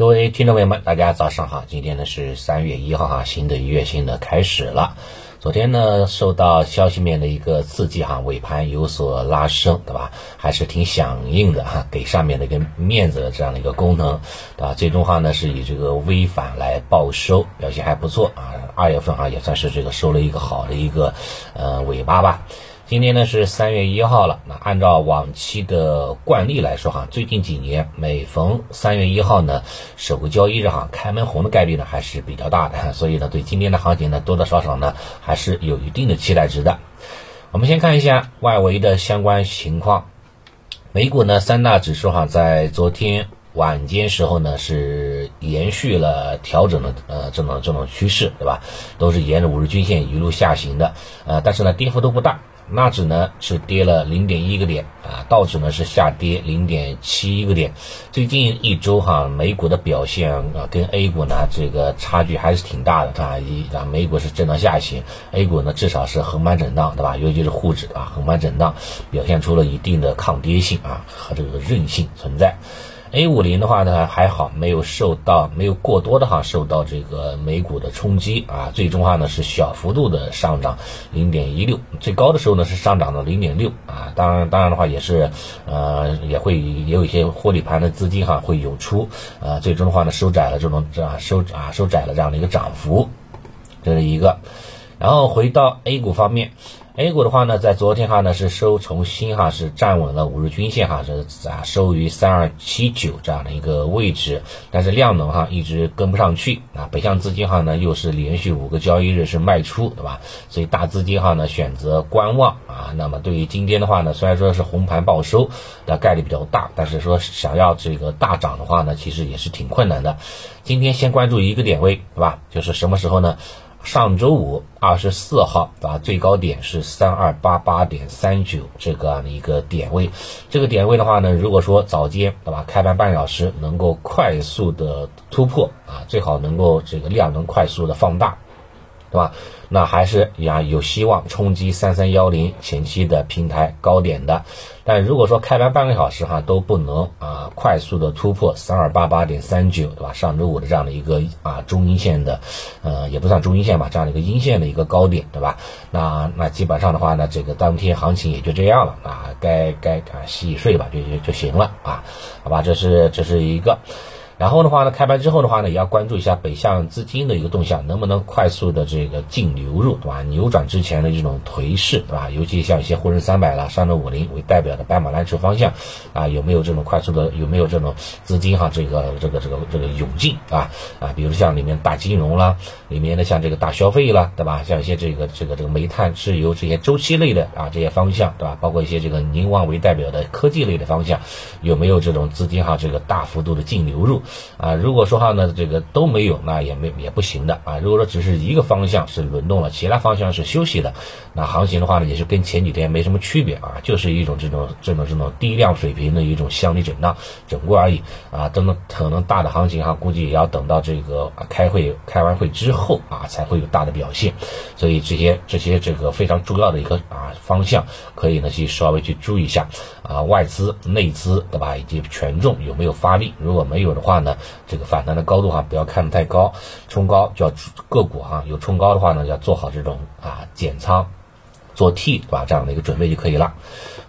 各位听众朋友们，大家早上好！今天呢是三月一号哈，新的一月新的开始了。昨天呢受到消息面的一个刺激哈，尾盘有所拉升，对吧？还是挺响应的哈，给上面的一个面子的这样的一个功能，对吧？最终哈呢是以这个微反来报收，表现还不错啊。二月份哈也算是这个收了一个好的一个呃尾巴吧。今天呢是三月一号了，那按照往期的惯例来说哈，最近几年每逢三月一号呢，首个交易日哈，开门红的概率呢还是比较大的，所以呢对今天的行情呢多多少少呢还是有一定的期待值的。我们先看一下外围的相关情况，美股呢三大指数哈在昨天晚间时候呢是延续了调整的呃这种这种趋势，对吧？都是沿着五日均线一路下行的，呃但是呢跌幅都不大。纳指呢是跌了零点一个点啊，道指呢是下跌零点七一个点。最近一周哈，美股的表现啊跟 A 股呢这个差距还是挺大的，啊一啊美股是震荡下行，A 股呢至少是横盘震荡，对吧？尤其是沪指啊横盘震荡，表现出了一定的抗跌性啊和这个韧性存在。A 五零的话呢还好，没有受到没有过多的哈受到这个美股的冲击啊，最终话呢是小幅度的上涨零点一六，最高的时候呢是上涨了零点六啊，当然当然的话也是呃也会也有一些获利盘的资金哈会涌出啊，最终的话呢收窄了这种这收啊收窄了这样的一个涨幅，这是一个，然后回到 A 股方面。A 股的话呢，在昨天哈呢是收重新哈是站稳了五日均线哈是啊收于三二七九这样的一个位置，但是量能哈一直跟不上去啊，北向资金哈呢又是连续五个交易日是卖出对吧？所以大资金哈呢选择观望啊。那么对于今天的话呢，虽然说是红盘报收的概率比较大，但是说想要这个大涨的话呢，其实也是挺困难的。今天先关注一个点位对吧？就是什么时候呢？上周五二十四号啊，最高点是三二八八点三九这个样的一个点位。这个点位的话呢，如果说早间对吧，开盘半小时能够快速的突破啊，最好能够这个量能快速的放大。对吧？那还是呀有希望冲击三三幺零前期的平台高点的。但如果说开盘半个小时哈都不能啊快速的突破三二八八点三九，对吧？上周五的这样的一个啊中阴线的，呃也不算中阴线吧，这样的一个阴线的一个高点，对吧？那那基本上的话呢，这个当天行情也就这样了啊，该该啊洗洗睡吧，就就就行了啊，好吧？这是这是一个。然后的话呢，开盘之后的话呢，也要关注一下北向资金的一个动向，能不能快速的这个净流入，对吧？扭转之前的这种颓势，对吧？尤其像一些沪深三百啦、上证五零为代表的白马蓝筹方向，啊，有没有这种快速的，有没有这种资金哈，这个这个这个这个涌进啊啊，比如像里面大金融啦，里面的像这个大消费啦，对吧？像一些这个这个这个煤炭、石油这些周期类的啊这些方向，对吧？包括一些这个宁王为代表的科技类的方向，有没有这种资金哈这个大幅度的净流入？啊，如果说话呢，这个都没有，那也没也不行的啊。如果说只是一个方向是轮动了，其他方向是休息的，那行情的话呢，也是跟前几天没什么区别啊，就是一种这种这种这种低量水平的一种箱体震荡整固而已啊。等等，可能大的行情哈，估计也要等到这个开会开完会之后啊，才会有大的表现。所以这些这些这个非常重要的一个啊方向，可以呢去稍微去注意一下啊，外资、内资对吧，以及权重有没有发力，如果没有的话那？这个反弹的高度哈，不要看得太高，冲高就要个股哈，有冲高的话呢，要做好这种啊减仓做 T 对吧？这样的一个准备就可以了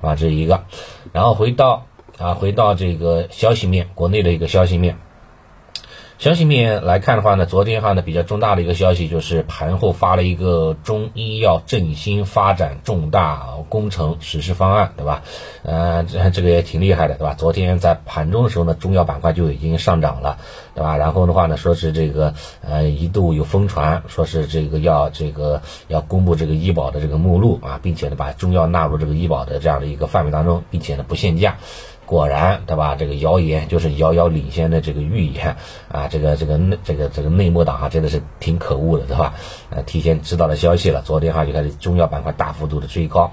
啊，这是一个。然后回到啊，回到这个消息面，国内的一个消息面。消息面来看的话呢，昨天哈呢比较重大的一个消息就是盘后发了一个中医药振兴发展重大工程实施方案，对吧？呃，这这个也挺厉害的，对吧？昨天在盘中的时候呢，中药板块就已经上涨了，对吧？然后的话呢，说是这个呃一度有疯传，说是这个要这个要公布这个医保的这个目录啊，并且呢把中药纳入这个医保的这样的一个范围当中，并且呢不限价。果然，对吧？这个谣言就是遥遥领先的这个预言啊！这个这个这个这个内幕党啊，真的是挺可恶的，对吧？呃，提前知道了消息了，昨天哈就开始中药板块大幅度的追高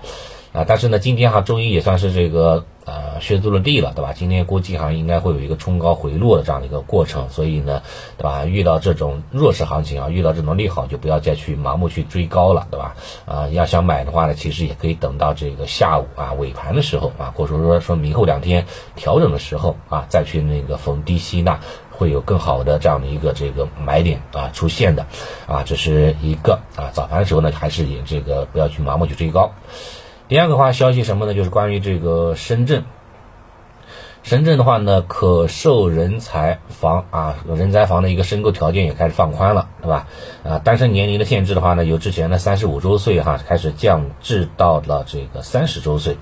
啊！但是呢，今天哈周一也算是这个。呃，削足了地了，对吧？今天估计哈应该会有一个冲高回落的这样的一个过程，所以呢，对吧？遇到这种弱势行情啊，遇到这种利好，就不要再去盲目去追高了，对吧？啊，要想买的话呢，其实也可以等到这个下午啊尾盘的时候啊，或者说说明后两天调整的时候啊，再去那个逢低吸纳。会有更好的这样的一个这个买点啊出现的，啊，这是一个啊，早盘的时候呢，还是以这个不要去盲目去追高。第二个话消息什么呢？就是关于这个深圳。深圳的话呢，可售人才房啊，人才房的一个申购条件也开始放宽了，对吧？啊，单身年龄的限制的话呢，由之前的三十五周岁哈，开始降至到了这个三十周岁，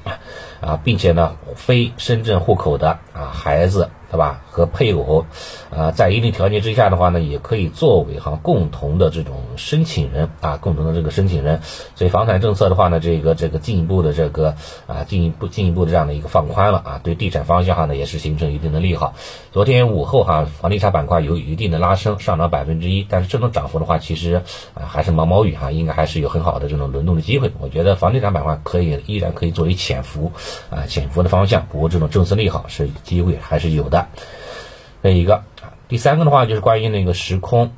啊，并且呢，非深圳户口的啊孩子。对吧？和配偶，啊，在一定条件之下的话呢，也可以作为哈共同的这种申请人啊，共同的这个申请人。所以房产政策的话呢，这个这个进一步的这个啊，进一步进一步的这样的一个放宽了啊，对地产方向哈呢也是形成一定的利好。昨天午后哈，房地产板块有一定的拉升，上涨百分之一，但是这种涨幅的话，其实啊还是毛毛雨哈，应该还是有很好的这种轮动的机会。我觉得房地产板块可以依然可以作为潜伏啊潜伏的方向，不过这种政策利好是机会还是有的。这一个。啊，第三个的话就是关于那个时空，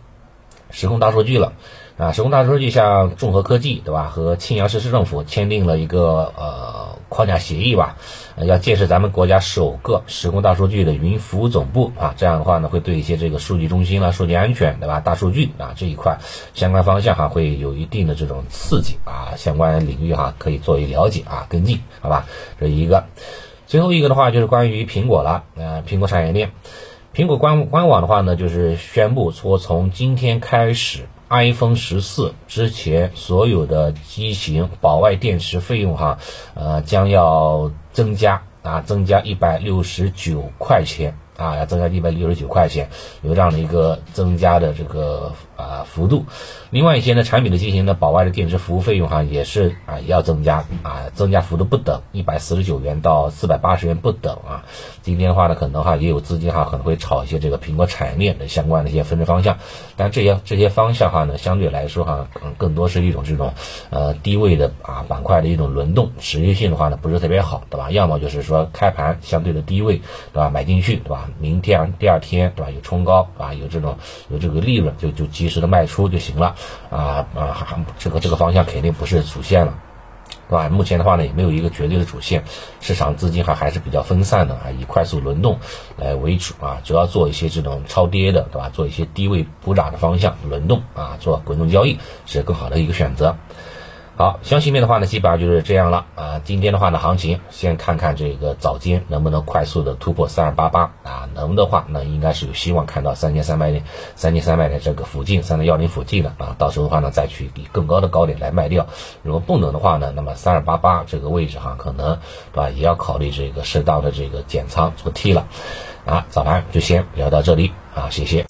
时空大数据了。啊，时空大数据像众和科技对吧，和庆阳市市政府签订了一个呃框架协议吧，要建设咱们国家首个时空大数据的云服务总部。啊，这样的话呢，会对一些这个数据中心啦、数据安全对吧、大数据啊这一块相关方向哈，会有一定的这种刺激啊，相关领域哈可以作为了解啊跟进，好吧，这一个。最后一个的话就是关于苹果了，呃，苹果产业链，苹果官官网的话呢，就是宣布说从今天开始，iPhone 十四之前所有的机型保外电池费用哈，呃，将要增加啊，增加一百六十九块钱。啊，要增加一百六十九块钱，有这样的一个增加的这个啊幅度。另外一些呢产品的进行呢，保外的电池服务费用哈也是啊要增加啊，增加幅度不等，一百四十九元到四百八十元不等啊。今天的话呢，可能哈也有资金哈可能会炒一些这个苹果产业链的相关的一些分支方向，但这些这些方向哈呢，相对来说哈，可能更多是一种这种呃低位的啊板块的一种轮动，持续性的话呢不是特别好，对吧？要么就是说开盘相对的低位，对吧？买进去，对吧？明天第二天对吧？有冲高啊，有这种有这个利润就就及时的卖出就行了啊啊，这个这个方向肯定不是主线了，对吧？目前的话呢也没有一个绝对的主线，市场资金还还是比较分散的啊，以快速轮动来为主啊，主要做一些这种超跌的对吧？做一些低位补涨的方向轮动啊，做滚动交易是更好的一个选择。好，消息面的话呢，基本上就是这样了啊。今天的话呢，行情先看看这个早间能不能快速的突破三二八八啊，能的话，那应该是有希望看到三千三百点、三千三百点这个附近、三三幺零附近的啊。到时候的话呢，再去以更高的高点来卖掉。如果不能的话呢，那么三二八八这个位置哈，可能对吧，也要考虑这个适当的这个减仓做 T 了啊。早盘就先聊到这里啊，谢谢。